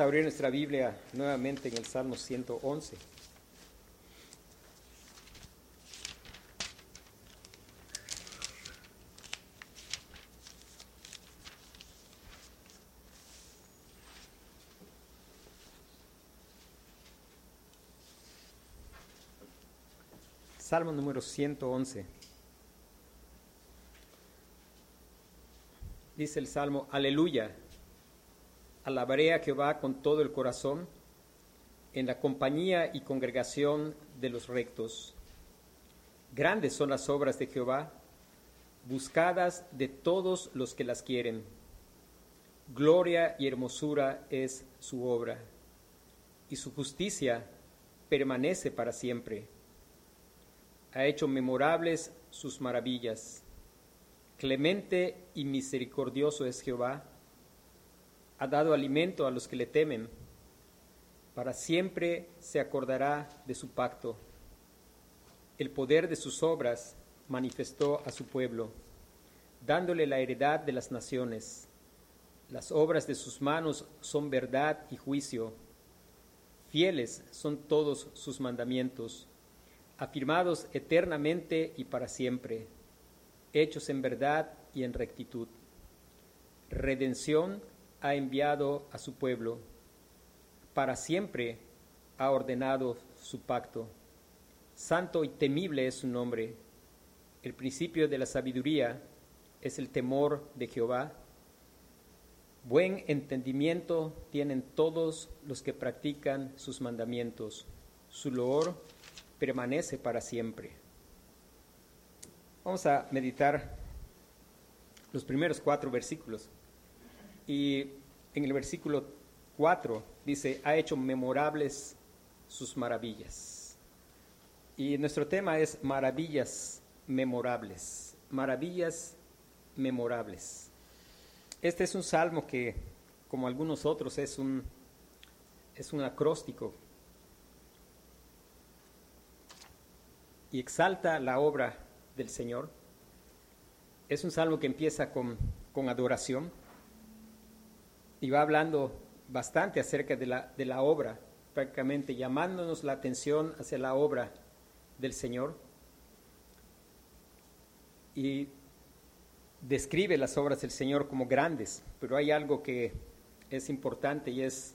A abrir nuestra Biblia nuevamente en el Salmo 111. Salmo número 111. Dice el Salmo, aleluya, alabaré a Jehová con todo el corazón, en la compañía y congregación de los rectos. Grandes son las obras de Jehová, buscadas de todos los que las quieren. Gloria y hermosura es su obra, y su justicia permanece para siempre ha hecho memorables sus maravillas. Clemente y misericordioso es Jehová, ha dado alimento a los que le temen, para siempre se acordará de su pacto. El poder de sus obras manifestó a su pueblo, dándole la heredad de las naciones. Las obras de sus manos son verdad y juicio. Fieles son todos sus mandamientos afirmados eternamente y para siempre, hechos en verdad y en rectitud. Redención ha enviado a su pueblo, para siempre ha ordenado su pacto. Santo y temible es su nombre. El principio de la sabiduría es el temor de Jehová. Buen entendimiento tienen todos los que practican sus mandamientos. Su loor permanece para siempre. Vamos a meditar los primeros cuatro versículos. Y en el versículo 4 dice, ha hecho memorables sus maravillas. Y nuestro tema es maravillas memorables, maravillas memorables. Este es un salmo que, como algunos otros, es un, es un acróstico y exalta la obra del Señor. Es un salmo que empieza con, adoración y va hablando bastante acerca de la, de la obra, prácticamente llamándonos la atención hacia la obra del Señor. Y describe las obras del Señor como grandes, pero hay algo que es importante y es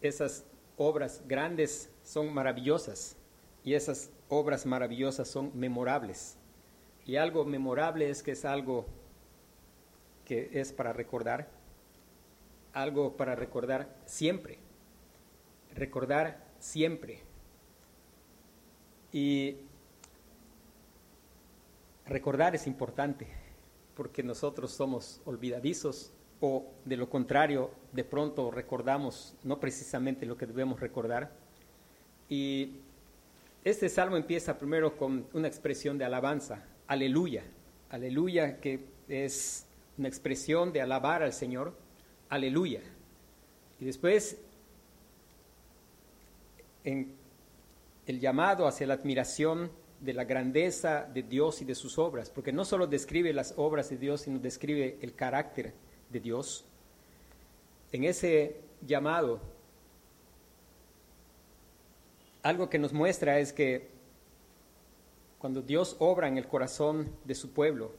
esas obras grandes son maravillosas y esas obras maravillosas son memorables. Y algo memorable es que es algo que es para recordar, algo para recordar siempre, recordar siempre. Y recordar es importante porque nosotros somos olvidadizos o de lo contrario, de pronto recordamos no precisamente lo que debemos recordar. Y este salmo empieza primero con una expresión de alabanza, aleluya, aleluya que es una expresión de alabar al Señor, aleluya. Y después en el llamado hacia la admiración de la grandeza de Dios y de sus obras, porque no solo describe las obras de Dios, sino describe el carácter de Dios. En ese llamado algo que nos muestra es que cuando Dios obra en el corazón de su pueblo,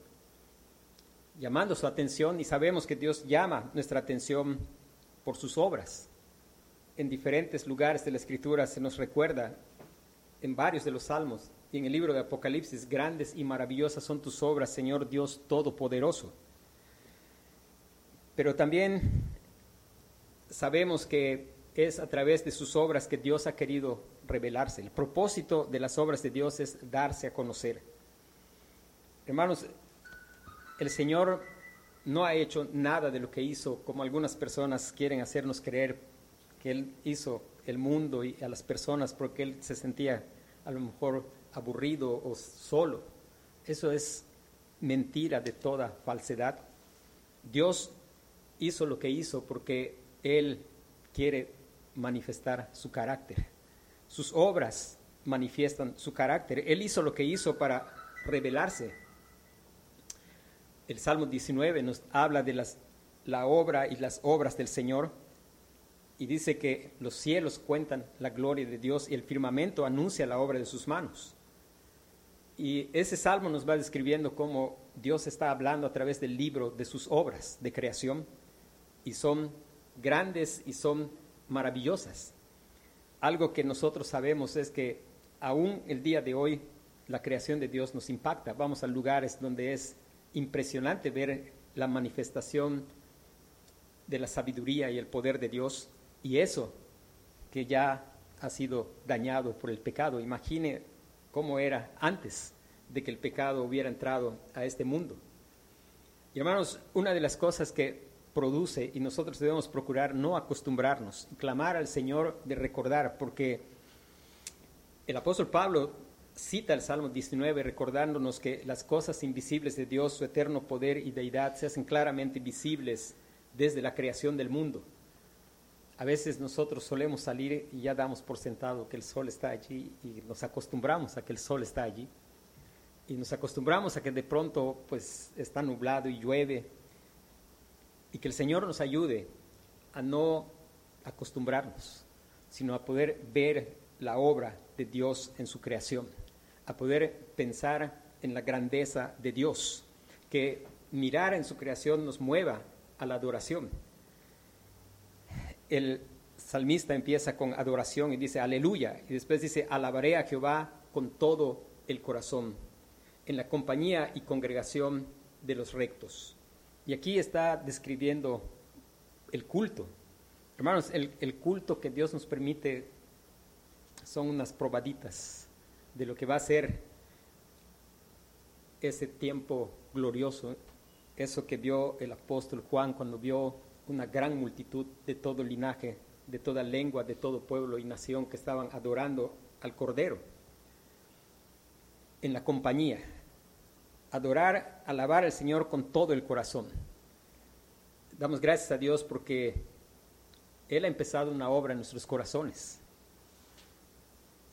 llamando su atención, y sabemos que Dios llama nuestra atención por sus obras. En diferentes lugares de la Escritura se nos recuerda, en varios de los salmos y en el libro de Apocalipsis, grandes y maravillosas son tus obras, Señor Dios Todopoderoso. Pero también sabemos que es a través de sus obras que Dios ha querido revelarse. El propósito de las obras de Dios es darse a conocer. Hermanos, el Señor no ha hecho nada de lo que hizo, como algunas personas quieren hacernos creer que Él hizo el mundo y a las personas porque Él se sentía a lo mejor aburrido o solo. Eso es mentira de toda falsedad. Dios hizo lo que hizo porque Él quiere manifestar su carácter. Sus obras manifiestan su carácter. Él hizo lo que hizo para revelarse. El Salmo 19 nos habla de la obra y las obras del Señor. y dice que los cielos cuentan la gloria de Dios y el firmamento anuncia la obra de sus manos. Y ese salmo nos va describiendo cómo Dios está hablando a través del libro de sus obras de creación y son grandes y son maravillosas. Algo que nosotros sabemos es que aún el día de hoy la creación de Dios nos impacta. Vamos a lugares donde es impresionante ver la manifestación de la sabiduría y el poder de Dios y eso que ya ha sido dañado por el pecado. Imagine cómo era antes de que el pecado hubiera entrado a este mundo. Y hermanos, una de las cosas que produce y nosotros debemos procurar no acostumbrarnos, clamar al Señor de recordar, porque el apóstol Pablo cita el Salmo 19 recordándonos que las cosas invisibles de Dios, su eterno poder y deidad se hacen claramente visibles desde la creación del mundo. A veces nosotros solemos salir y ya damos por sentado que el sol está allí y nos acostumbramos a que el sol está allí. Y nos acostumbramos a que de pronto pues está nublado y llueve. Y que el Señor nos ayude a no acostumbrarnos, sino a poder ver la obra de Dios en su creación, a poder pensar en la grandeza de Dios, que mirar en su creación nos mueva a la adoración el salmista empieza con adoración y dice aleluya, y después dice alabaré a Jehová con todo el corazón, en la compañía y congregación de los rectos. Y aquí está describiendo el culto. Hermanos, el, el culto que Dios nos permite son unas probaditas de lo que va a ser ese tiempo glorioso, eso que vio el apóstol Juan cuando vio una gran multitud de todo linaje, de toda lengua, de todo pueblo y nación que estaban adorando al Cordero en la compañía. Adorar, alabar al Señor con todo el corazón. Damos gracias a Dios porque Él ha empezado una obra en nuestros corazones.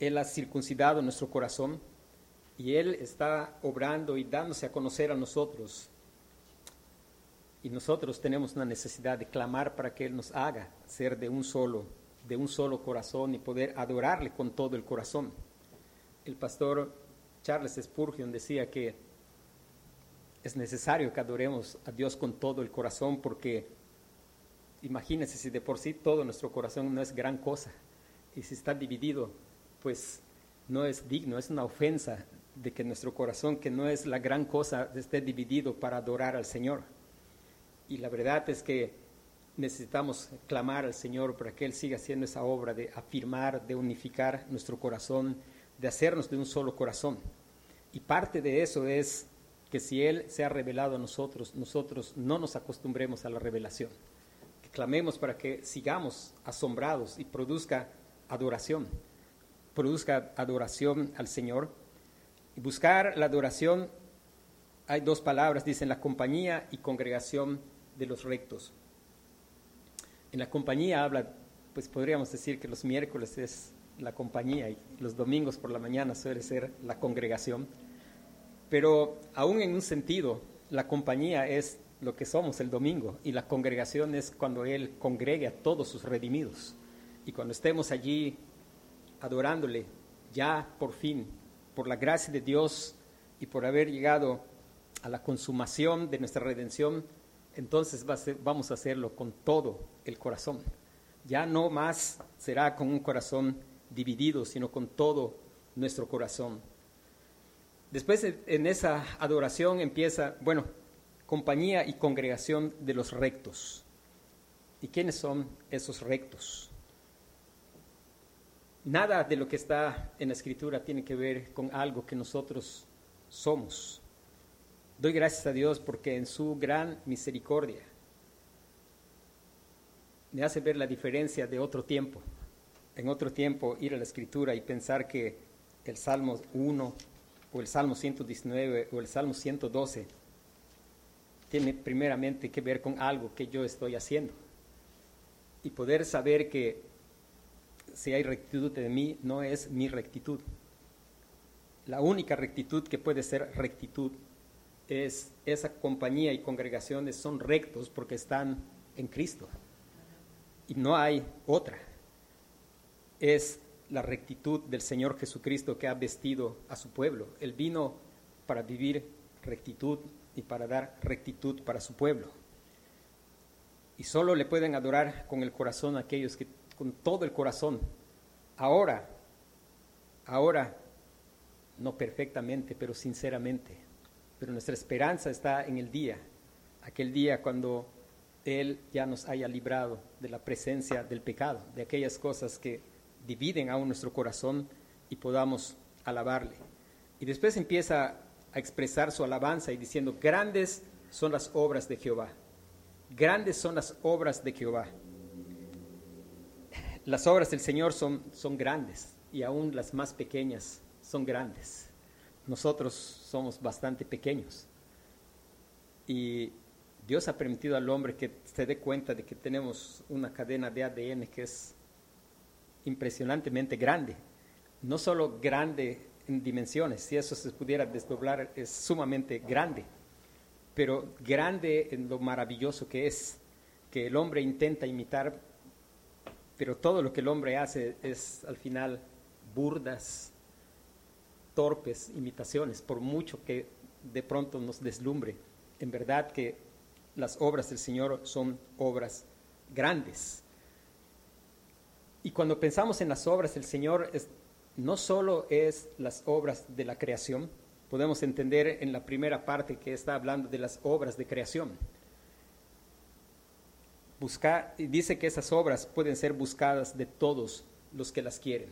Él ha circuncidado nuestro corazón y Él está obrando y dándose a conocer a nosotros y nosotros tenemos una necesidad de clamar para que Él nos haga ser de un solo, de un solo corazón y poder adorarle con todo el corazón. El pastor Charles Spurgeon decía que es necesario que adoremos a Dios con todo el corazón porque imagínense si de por sí todo nuestro corazón no es gran cosa y si está dividido, pues no es digno, es una ofensa de que nuestro corazón, que no es la gran cosa, esté dividido para adorar al Señor. Y la verdad es que necesitamos clamar al Señor para que Él siga haciendo esa obra de afirmar, de unificar nuestro corazón, de hacernos de un solo corazón. Y parte de eso es que si Él se ha revelado a nosotros, nosotros no nos acostumbremos a la revelación. Que clamemos para que sigamos asombrados y produzca adoración, produzca adoración al Señor. Y buscar la adoración, hay dos palabras, dicen la compañía y congregación de los rectos. En la compañía habla, pues podríamos decir que los miércoles es la compañía y los domingos por la mañana suele ser la congregación, pero aún en un sentido, la compañía es lo que somos el domingo y la congregación es cuando Él congregue a todos sus redimidos. Y cuando estemos allí adorándole, ya por fin, por la gracia de Dios y por haber llegado a la consumación de nuestra redención, entonces vamos a hacerlo con todo el corazón. Ya no más será con un corazón dividido, sino con todo nuestro corazón. Después en esa adoración empieza, bueno, compañía y congregación de los rectos. ¿Y quiénes son esos rectos? Nada de lo que está en la escritura tiene que ver con algo que nosotros somos. Doy gracias a Dios porque en su gran misericordia me hace ver la diferencia de otro tiempo. En otro tiempo ir a la escritura y pensar que el Salmo 1 o el Salmo 119 o el Salmo 112 tiene primeramente que ver con algo que yo estoy haciendo. Y poder saber que si hay rectitud de mí, no es mi rectitud. La única rectitud que puede ser rectitud es esa compañía y congregaciones son rectos porque están en Cristo. y no hay otra. Es la rectitud del Señor Jesucristo que ha vestido a su pueblo. Él vino para vivir rectitud y para dar rectitud para su pueblo. Y solo le pueden adorar con el corazón aquellos que con todo el corazón, ahora, ahora, no perfectamente, pero sinceramente. Pero nuestra esperanza está en el día, aquel día cuando Él ya nos haya librado de la presencia del pecado, de aquellas cosas que dividen aún nuestro corazón y podamos alabarle. Y después empieza a expresar su alabanza y diciendo, grandes son las obras de Jehová, grandes son las obras de Jehová. Las obras del Señor son, son grandes y aún las más pequeñas son grandes. Nosotros somos bastante pequeños y Dios ha permitido al hombre que se dé cuenta de que tenemos una cadena de ADN que es impresionantemente grande. No solo grande en dimensiones, si eso se pudiera desdoblar, es sumamente grande, pero grande en lo maravilloso que es, que el hombre intenta imitar, pero todo lo que el hombre hace es al final burdas, torpes imitaciones, por mucho que de pronto nos deslumbre. En verdad que las obras del Señor son obras grandes. Y cuando pensamos en las obras del Señor, no solo es las obras de la creación, podemos entender en la primera parte que está hablando de las obras de creación. Buscar, dice que esas obras pueden ser buscadas de todos los que las quieren.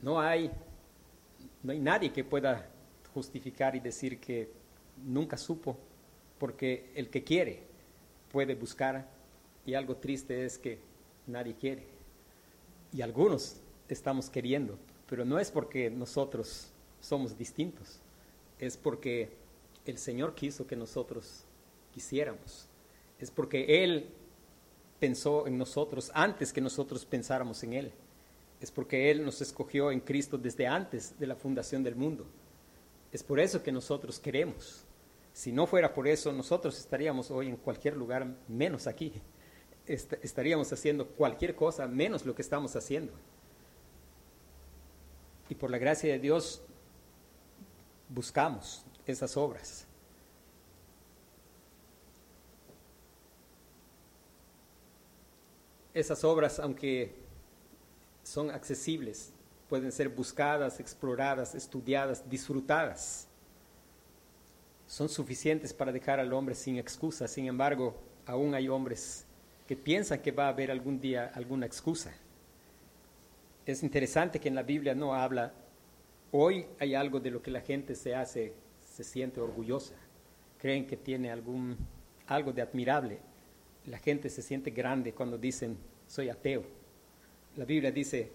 No hay, no hay nadie que pueda justificar y decir que nunca supo, porque el que quiere puede buscar y algo triste es que nadie quiere y algunos estamos queriendo, pero no es porque nosotros somos distintos, es porque el Señor quiso que nosotros quisiéramos, es porque Él pensó en nosotros antes que nosotros pensáramos en Él, es porque Él nos escogió en Cristo desde antes de la fundación del mundo, es por eso que nosotros queremos. Si no fuera por eso, nosotros estaríamos hoy en cualquier lugar menos aquí estaríamos haciendo cualquier cosa menos lo que estamos haciendo. Y por la gracia de Dios buscamos esas obras. Esas obras, aunque son accesibles, pueden ser buscadas, exploradas, estudiadas, disfrutadas. Son suficientes para dejar al hombre sin excusa. Sin embargo, aún hay hombres que piensan que va a haber algún día alguna excusa. Es interesante que en la Biblia no habla, hoy hay algo de lo que la gente se hace, se siente orgullosa, creen que tiene algún, algo de admirable. La gente se siente grande cuando dicen, soy ateo. La Biblia dice,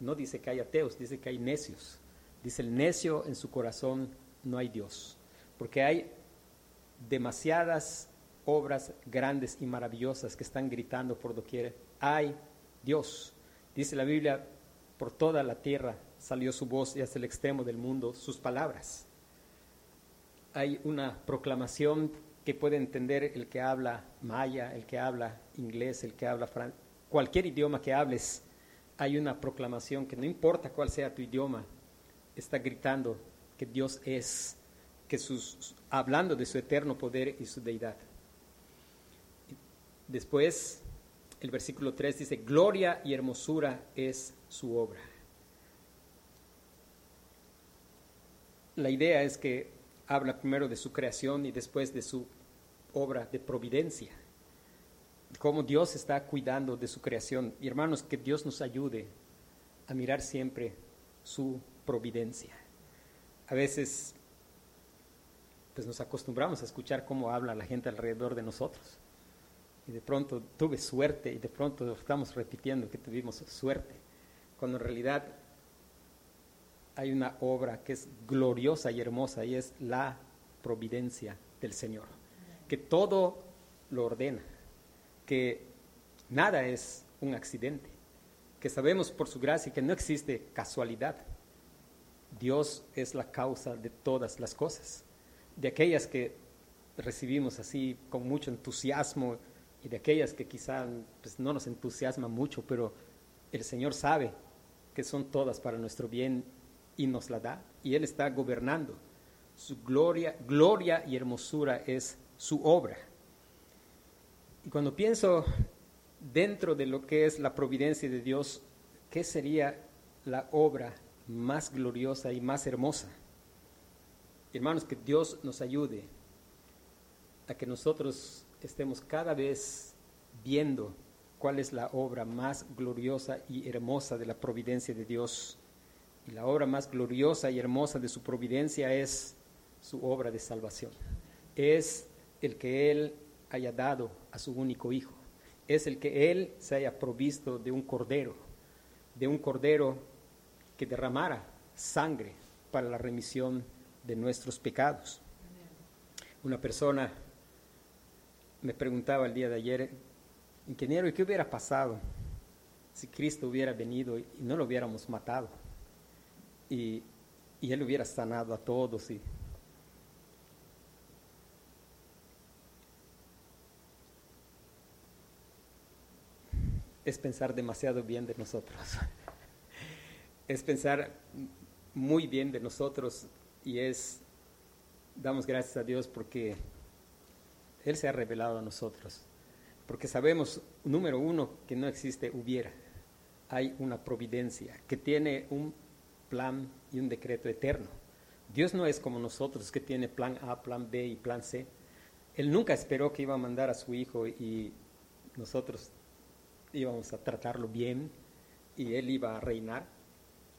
no dice que hay ateos, dice que hay necios. Dice el necio en su corazón no hay Dios, porque hay demasiadas obras grandes y maravillosas que están gritando por doquier. Hay Dios. Dice la Biblia, por toda la tierra salió su voz y hasta el extremo del mundo sus palabras. Hay una proclamación que puede entender el que habla maya, el que habla inglés, el que habla francés, cualquier idioma que hables, hay una proclamación que no importa cuál sea tu idioma, está gritando que Dios es, que sus, hablando de su eterno poder y su deidad. Después, el versículo 3 dice, gloria y hermosura es su obra. La idea es que habla primero de su creación y después de su obra de providencia. Cómo Dios está cuidando de su creación. Y hermanos, que Dios nos ayude a mirar siempre su providencia. A veces, pues nos acostumbramos a escuchar cómo habla la gente alrededor de nosotros y de pronto tuve suerte y de pronto estamos repitiendo que tuvimos suerte, cuando en realidad hay una obra que es gloriosa y hermosa y es la providencia del Señor, que todo lo ordena, que nada es un accidente, que sabemos por su gracia que no existe casualidad. Dios es la causa de todas las cosas, de aquellas que recibimos así con mucho entusiasmo y de aquellas que quizá pues, no nos entusiasman mucho, pero el Señor sabe que son todas para nuestro bien y nos la da, y Él está gobernando. Su gloria, gloria y hermosura es su obra. Y cuando pienso dentro de lo que es la providencia de Dios, ¿qué sería la obra más gloriosa y más hermosa? Hermanos, que Dios nos ayude a que nosotros estemos cada vez viendo cuál es la obra más gloriosa y hermosa de la providencia de Dios. Y la obra más gloriosa y hermosa de su providencia es su obra de salvación. Es el que Él haya dado a su único Hijo. Es el que Él se haya provisto de un cordero, de un cordero que derramara sangre para la remisión de nuestros pecados. Una persona me preguntaba el día de ayer, ingeniero, ¿y qué hubiera pasado si Cristo hubiera venido y no lo hubiéramos matado? Y, Él hubiera sanado a todos. Es pensar demasiado bien de nosotros. es pensar muy bien de nosotros y es, damos gracias a Dios porque él se ha revelado a nosotros, porque sabemos, número uno, que no existe hubiera. Hay una providencia que tiene un plan y un decreto eterno. Dios no es como nosotros, que tiene plan A, plan B y plan C. Él nunca esperó que iba a mandar a su hijo y nosotros íbamos a tratarlo bien y él iba a reinar.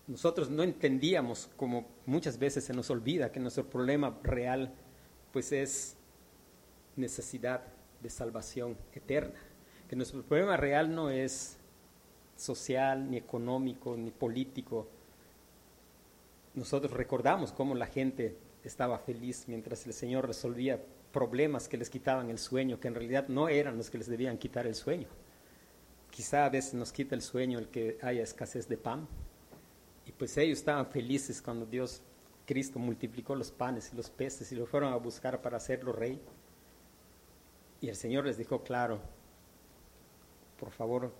Nosotros no entendíamos, como muchas veces se nos olvida, que nuestro problema real pues es necesidad de salvación eterna. Que nuestro problema real no es social, ni económico, ni político. Nosotros recordamos cómo la gente estaba feliz mientras el Señor resolvía problemas que les quitaban el sueño, que en realidad no eran los que les debían quitar el sueño. Quizá a veces nos quita el sueño el que haya escasez de pan. Y pues ellos estaban felices cuando Dios, Cristo, multiplicó los panes y los peces y lo fueron a buscar para hacerlo rey. Y el Señor les dijo, claro, por favor,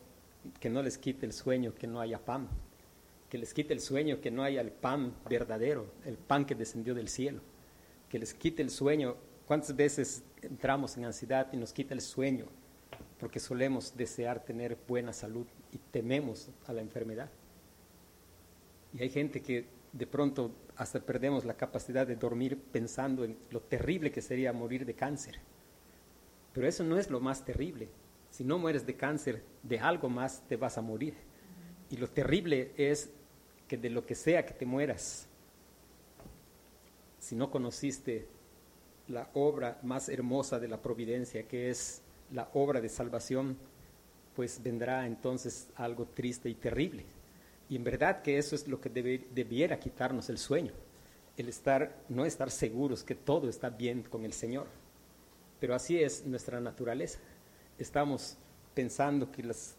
que no les quite el sueño, que no haya pan, que les quite el sueño, que no haya el pan verdadero, el pan que descendió del cielo, que les quite el sueño. ¿Cuántas veces entramos en ansiedad y nos quita el sueño? Porque solemos desear tener buena salud y tememos a la enfermedad. Y hay gente que de pronto hasta perdemos la capacidad de dormir pensando en lo terrible que sería morir de cáncer pero eso no es lo más terrible. Si no mueres de cáncer, de algo más te vas a morir. Y lo terrible es que de lo que sea que te mueras, si no conociste la obra más hermosa de la providencia, que es la obra de salvación, pues vendrá entonces algo triste y terrible. Y en verdad que eso es lo que debiera quitarnos el sueño, el estar, no estar seguros que todo está bien con el Señor. Pero así es nuestra naturaleza. Estamos pensando que los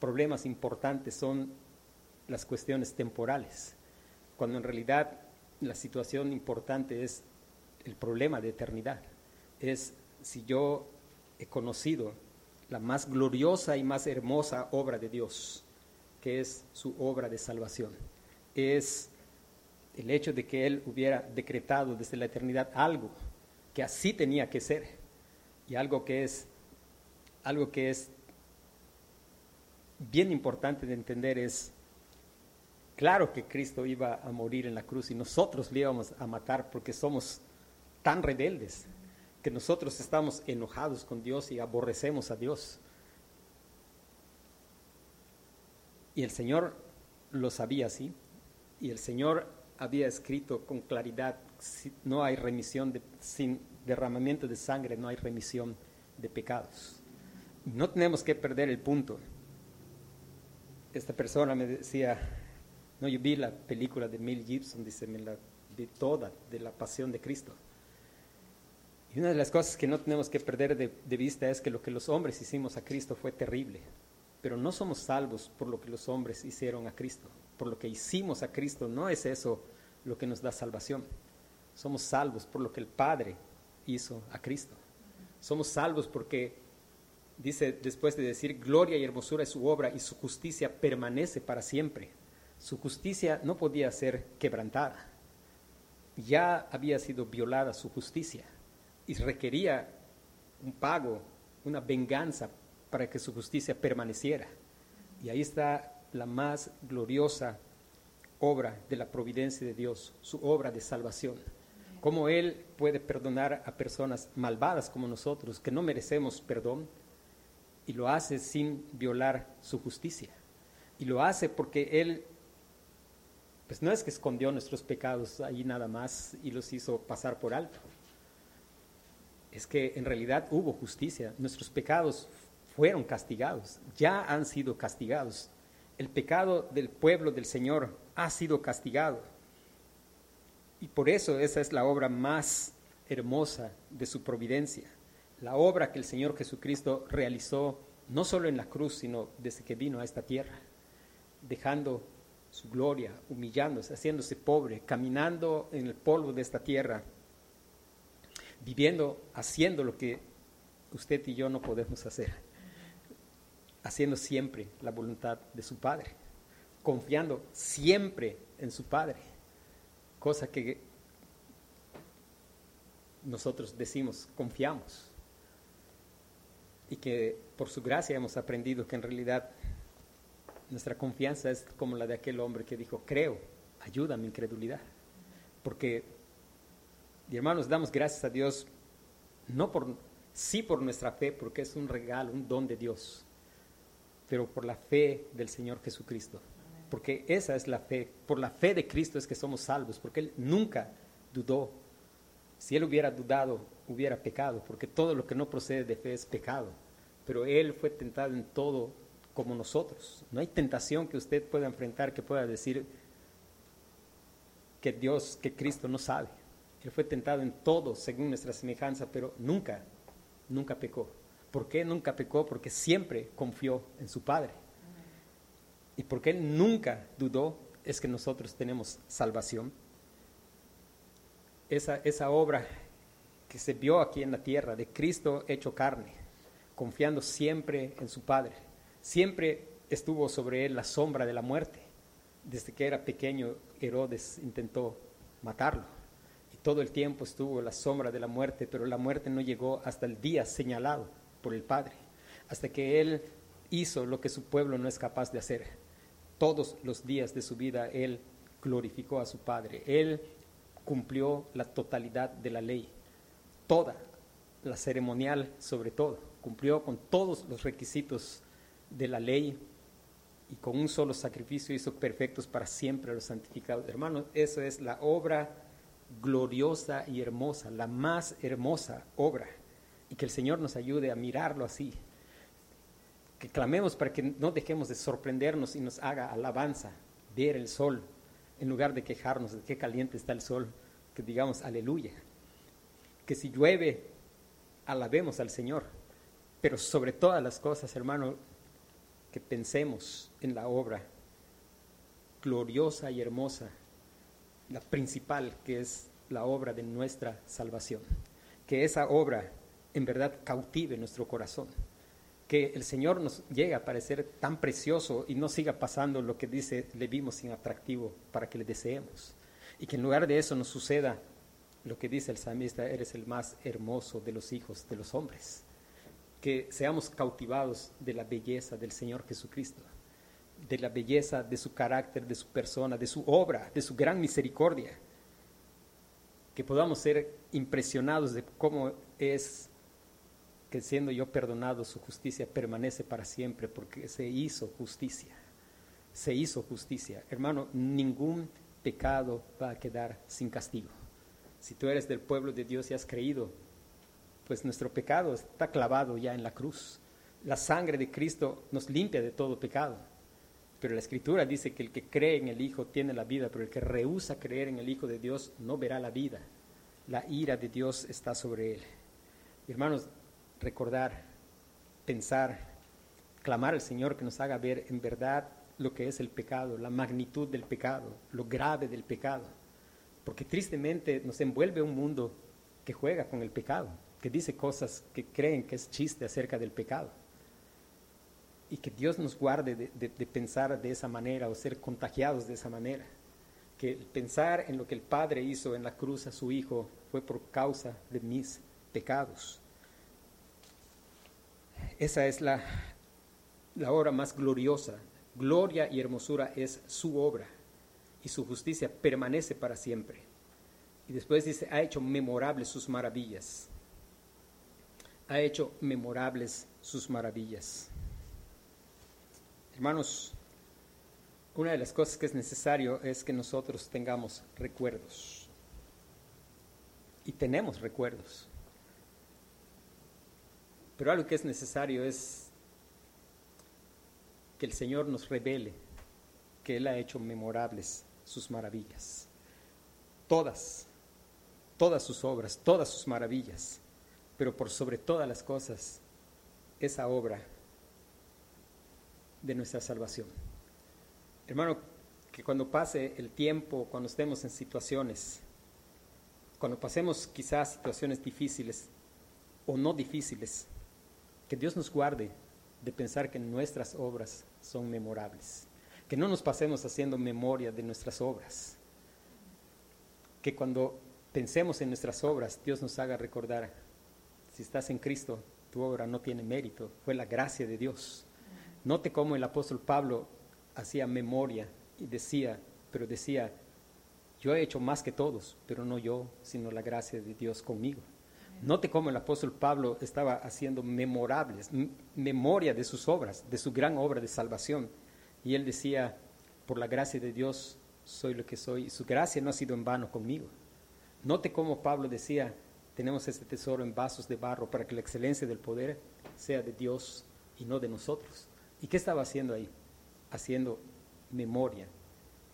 problemas importantes son las cuestiones temporales, cuando en realidad la situación importante es el problema de eternidad. Es si yo he conocido la más gloriosa y más hermosa obra de Dios, que es su obra de salvación. Es el hecho de que Él hubiera decretado desde la eternidad algo que así tenía que ser y algo que es algo que es bien importante de entender es claro que Cristo iba a morir en la cruz y nosotros le íbamos a matar porque somos tan rebeldes que nosotros estamos enojados con Dios y aborrecemos a Dios. Y el Señor lo sabía así y el Señor había escrito con claridad, no hay remisión sin derramamiento de sangre, no hay remisión de pecados. No tenemos que perder el punto. Esta persona me decía, no, yo vi la película de Mel Gibson, dice, me la vi toda, de la pasión de Cristo. Y una de las cosas que no tenemos que perder de, de vista es que lo que los hombres hicimos a Cristo fue terrible, pero no somos salvos por lo que los hombres hicieron a Cristo por lo que hicimos a Cristo, no es eso lo que nos da salvación. Somos salvos por lo que el Padre hizo a Cristo. Somos salvos porque dice después de decir, gloria y hermosura es su obra y su justicia permanece para siempre. Su justicia no podía ser quebrantada. Ya había sido violada su justicia y requería un pago, una venganza para que su justicia permaneciera. Y ahí está la más gloriosa obra de la providencia de Dios, su obra de salvación. Cómo Él puede perdonar a personas malvadas como nosotros, que no merecemos perdón, y lo hace sin violar su justicia. Y lo hace porque Él, pues no es que escondió nuestros pecados ahí nada más y los hizo pasar por alto. Es que en realidad hubo justicia. Nuestros pecados fueron castigados, ya han sido castigados. El pecado del pueblo del Señor ha sido castigado. Y por eso esa es la obra más hermosa de su providencia la obra que el Señor Jesucristo realizó no solo en la cruz, sino desde que vino a esta tierra, dejando su gloria, humillándose, haciéndose pobre, caminando en el polvo de esta tierra, viviendo, haciendo lo que usted y yo no podemos hacer, haciendo siempre la voluntad de su Padre, confiando siempre en su Padre, cosa que nosotros decimos, confiamos y que por su gracia hemos aprendido que en realidad nuestra confianza es como la de aquel hombre que dijo, creo, ayuda a mi incredulidad. Porque, hermanos, damos gracias a Dios, no por, sí por nuestra fe, porque es un regalo, un don de Dios, pero por la fe del Señor Jesucristo. Porque esa es la fe, por la fe de Cristo es que somos salvos, porque Él nunca dudó. Si Él hubiera dudado, hubiera pecado, porque todo lo que no procede de fe es pecado. Pero Él fue tentado en todo como nosotros. No hay tentación que usted pueda enfrentar que pueda decir que Dios, que Cristo no sabe. Él fue tentado en todo según nuestra semejanza, pero nunca, nunca pecó. ¿Por qué nunca pecó? Porque siempre confió en su Padre. Y porque Él nunca dudó, es que nosotros tenemos salvación. Esa, esa obra que se vio aquí en la tierra, de Cristo hecho carne, confiando siempre en su Padre. Siempre estuvo sobre él la sombra de la muerte. Desde que era pequeño, Herodes intentó matarlo. Y todo el tiempo estuvo la sombra de la muerte, pero la muerte no llegó hasta el día señalado por el Padre, hasta que él hizo lo que su pueblo no es capaz de hacer. Todos los días de su vida él glorificó a su Padre. Él cumplió la totalidad de la ley toda, la ceremonial sobre todo, cumplió con todos los requisitos de la ley y con un solo sacrificio hizo perfectos para siempre a los santificados. Hermanos, eso es la obra gloriosa y hermosa, la más hermosa obra. Y que el Señor nos ayude a mirarlo así. Que clamemos para que no dejemos de sorprendernos y nos haga alabanza, ver el sol, en lugar de quejarnos de qué caliente está el sol, que digamos aleluya que si llueve, alabemos al Señor. Pero sobre todas las cosas, hermano, que pensemos en la obra gloriosa y hermosa, la principal, que es la obra de nuestra salvación. Que esa obra en verdad cautive nuestro corazón. Que el Señor nos llegue a parecer tan precioso y no siga pasando lo que dice le vimos sin atractivo para que le deseemos. Y que en lugar de eso nos suceda lo que dice el salmista, eres el más hermoso de los hijos de los hombres. Que seamos cautivados de la belleza del Señor Jesucristo, de la belleza de su carácter, de su persona, de su obra, de su gran misericordia. Que podamos ser impresionados de cómo es que siendo yo perdonado, su justicia permanece para siempre, porque se hizo justicia. Se hizo justicia. Hermano, ningún pecado va a quedar sin castigo. Si tú eres del pueblo de Dios y has creído, pues nuestro pecado está clavado ya en la cruz. La sangre de Cristo nos limpia de todo pecado. Pero la Escritura dice que el que cree en el Hijo tiene la vida, pero el que rehúsa creer en el Hijo de Dios no verá la vida. La ira de Dios está sobre él. hermanos, recordar, pensar, clamar al Señor que nos haga ver en verdad lo que es el pecado, la magnitud del pecado, lo grave del pecado porque tristemente nos envuelve un mundo que juega con el pecado, que dice cosas que creen que es chiste acerca del pecado. y que Dios nos guarde de, pensar de esa manera o ser contagiados de esa manera. Que pensar en lo que el Padre hizo en la cruz a su Hijo fue por causa de mis pecados. Esa es la, la obra más gloriosa. Gloria y hermosura es su obra y su justicia permanece para siempre. Y después dice, ha hecho memorables sus maravillas. Ha hecho memorables sus maravillas. Hermanos, una de las cosas que es necesario es que nosotros tengamos recuerdos. Y tenemos recuerdos. Pero algo que es necesario es que el Señor nos revele que Él ha hecho memorables sus maravillas. Todas, todas sus obras, todas sus maravillas. Pero por sobre todas las cosas, esa obra de nuestra salvación. Hermano, que cuando pase el tiempo, cuando estemos en situaciones, cuando pasemos quizás situaciones difíciles o no difíciles, que Dios nos guarde de pensar que nuestras obras son memorables, que no nos pasemos haciendo memoria de nuestras obras, que cuando pensemos en nuestras obras, Dios nos haga recordar, si estás en Cristo, tu obra no tiene mérito, fue la gracia de Dios. Note cómo el apóstol Pablo hacía memoria y decía, pero decía, yo he hecho más que todos, pero no yo, sino la gracia de Dios conmigo. Note cómo el apóstol Pablo estaba haciendo memorables, memoria de sus obras, de su gran obra de salvación. Y él decía, por la gracia de Dios soy lo que soy, y su gracia no ha sido en vano conmigo. Note cómo Pablo decía, tenemos este tesoro en vasos de barro para que la excelencia del poder sea de Dios y no de nosotros. ¿Y qué estaba haciendo ahí? Haciendo memoria.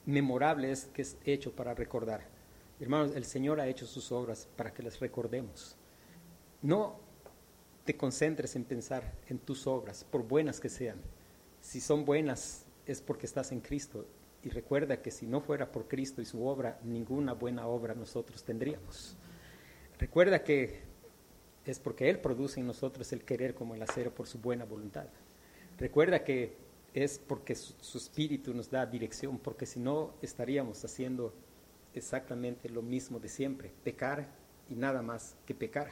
Memorable es que es hecho para recordar. Hermanos, el Señor ha hecho sus obras para que las recordemos. No te concentres en pensar en tus obras, por buenas que sean. Si son buenas es porque estás en Cristo. Y recuerda que si no fuera por Cristo y su obra, ninguna buena obra nosotros tendríamos. Recuerda que es porque Él produce en nosotros el querer como el hacer por su buena voluntad. Recuerda que es porque su, espíritu nos da dirección, porque si no estaríamos haciendo exactamente lo mismo de siempre, pecar y nada más que pecar.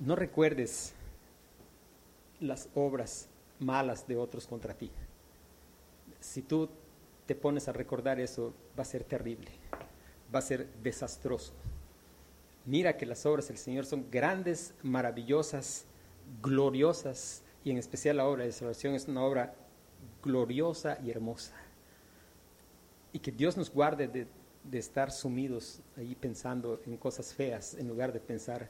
No recuerdes las obras malas de otros contra ti. Si tú te pones a recordar eso, va a ser terrible, va a ser desastroso. Mira que las obras del Señor son grandes, maravillosas, gloriosas y en especial la obra de salvación es una obra gloriosa y hermosa. Y que Dios nos guarde de, de estar sumidos ahí pensando en cosas feas en lugar de pensar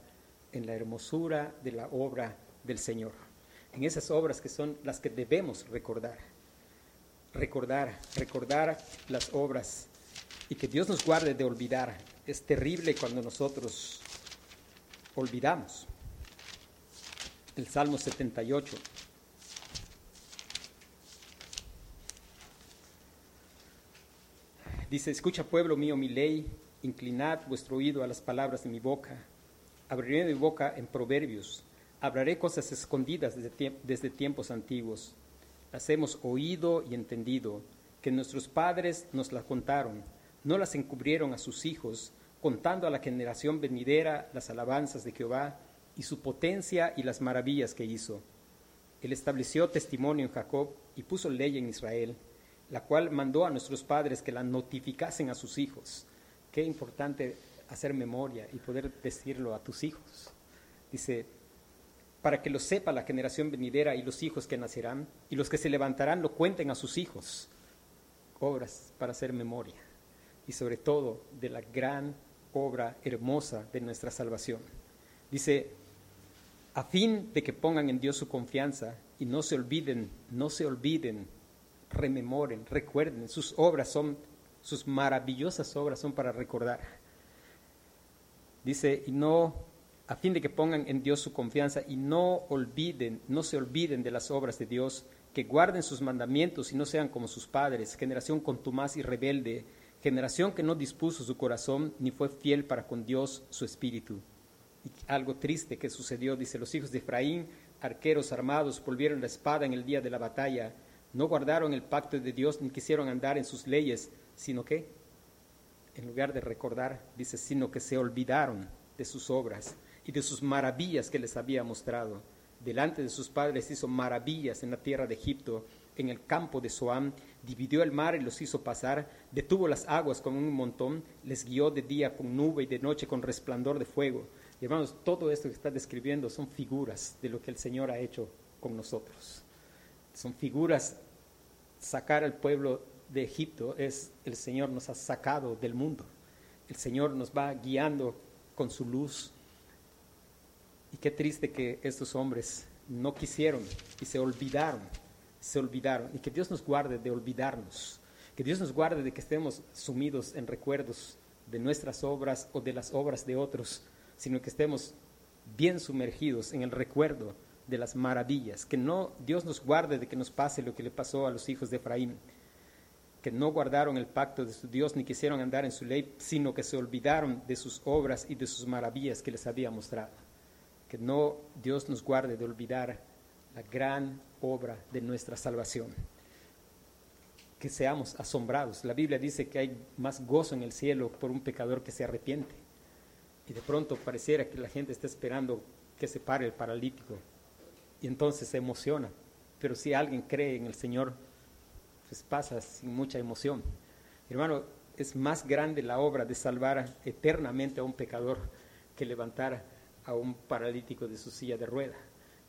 en la hermosura de la obra del Señor. En esas obras que son las que debemos recordar. Recordar, recordar las obras y que Dios nos guarde de olvidar. Es terrible cuando nosotros olvidamos el Salmo 78. Dice, escucha pueblo mío mi ley, inclinad vuestro oído a las palabras de mi boca. Abriré mi boca en proverbios, hablaré cosas escondidas desde, desde tiempos antiguos. Las hemos oído y entendido, que nuestros padres nos las contaron, no las encubrieron a sus hijos, contando a la generación venidera las alabanzas de Jehová y su potencia y las maravillas que hizo. Él estableció testimonio en Jacob y puso ley en Israel, la cual mandó a nuestros padres que la notificasen a sus hijos. Qué importante hacer memoria y poder decirlo a tus hijos. Dice, para que lo sepa la generación venidera y los hijos que nacerán, y los que se levantarán lo cuenten a sus hijos. Obras para hacer memoria, y sobre todo de la gran obra hermosa de nuestra salvación. Dice, a fin de que pongan en Dios su confianza y no se olviden, no se olviden, rememoren, recuerden, sus obras son, sus maravillosas obras son para recordar. Dice, y no, a fin de que pongan en Dios su confianza y no olviden, no se olviden de las obras de Dios, que guarden sus mandamientos y no sean como sus padres, generación contumaz y rebelde, generación que no dispuso su corazón ni fue fiel para con Dios su espíritu algo triste que sucedió, dice, los hijos de Efraín arqueros armados volvieron la espada en el día de la batalla, no guardaron el pacto de Dios ni quisieron andar en sus leyes, sino que, en lugar de recordar, dice, sino que se olvidaron de sus obras y de sus maravillas que les había mostrado. Delante de sus padres hizo maravillas en la tierra de Egipto, en el campo de Soam, dividió el mar y los hizo pasar, detuvo las aguas con un montón, les guió de día con nube y de noche con resplandor de fuego. Y hermanos, todo esto que está describiendo son figuras de lo que el Señor ha hecho con nosotros. Son figuras, sacar al pueblo de Egipto es el Señor nos ha sacado del mundo. El Señor nos va guiando con su luz. Y qué triste que estos hombres no quisieron y se olvidaron, se olvidaron. Y que Dios nos guarde de olvidarnos. Que Dios nos guarde de que estemos sumidos en recuerdos de nuestras obras o de las obras de otros, sino que estemos bien sumergidos en el recuerdo de las maravillas. Que no Dios nos guarde de que nos pase lo que le pasó a los hijos de Efraín que no guardaron el pacto de su Dios ni quisieron andar en su ley, sino que se olvidaron de sus obras y de sus maravillas que les había mostrado. Que no Dios nos guarde de olvidar la gran obra de nuestra salvación. Que seamos asombrados. La Biblia dice que hay más gozo en el cielo por un pecador que se arrepiente. Y de pronto pareciera que la gente está esperando que se pare el paralítico. Y entonces se emociona. Pero si alguien cree en el Señor, pues pasa sin mucha emoción. Hermano, es más grande la obra de salvar eternamente a un pecador que levantar a un paralítico de su silla de rueda.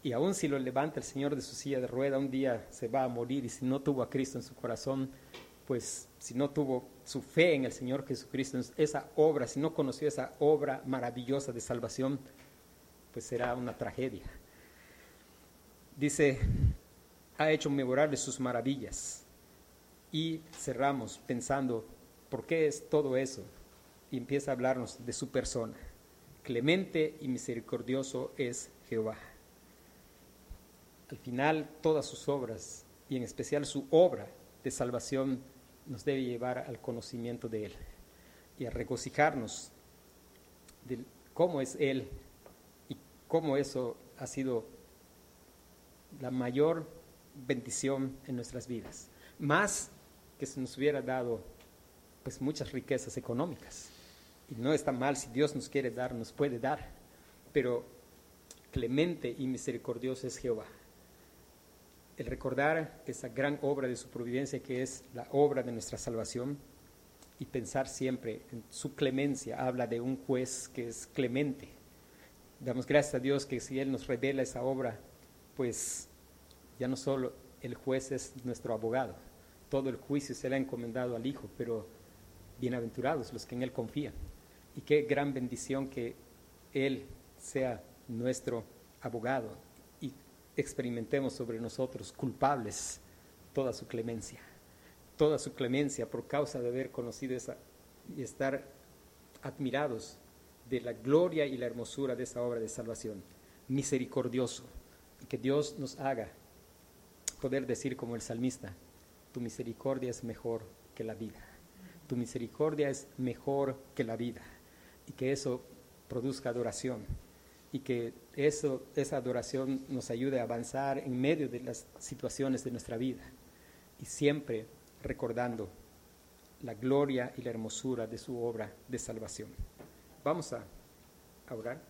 Y aun si lo levanta el Señor de su silla de rueda, un día se va a morir y si no tuvo a Cristo en su corazón, pues si no tuvo su fe en el Señor Jesucristo, esa obra, si no conoció esa obra maravillosa de salvación, pues será una tragedia. Dice, ha hecho memorables sus maravillas y cerramos pensando, ¿por qué es todo eso? Y empieza a hablarnos de su persona. Clemente y misericordioso es Jehová. Al final, todas sus obras, y en especial su obra de salvación, nos debe llevar al conocimiento de Él y a regocijarnos de cómo es Él y cómo eso ha sido la mayor bendición en nuestras vidas. Más que se nos hubiera dado pues muchas riquezas económicas. Y no está mal si Dios nos quiere dar, nos puede dar, pero clemente y misericordioso es Jehová. El recordar esa gran obra de su providencia que es la obra de nuestra salvación y pensar siempre en su clemencia, habla de un juez que es clemente. Damos gracias a Dios que si Él nos revela esa obra, pues ya no solo el juez es nuestro abogado, todo el juicio se le ha encomendado al Hijo, pero bienaventurados los que en Él confían. Y qué gran bendición que Él sea nuestro abogado experimentemos sobre nosotros culpables toda su clemencia, toda su clemencia por causa de haber conocido esa y estar admirados de la gloria y la hermosura de esa obra de salvación. Misericordioso, que Dios nos haga poder decir como el salmista, tu misericordia es mejor que la vida. Tu misericordia es mejor que la vida. Y que eso produzca adoración. Y que esa adoración nos ayude a avanzar en medio de las situaciones de nuestra vida. Y siempre recordando la gloria y la hermosura de su obra de salvación. Vamos a orar.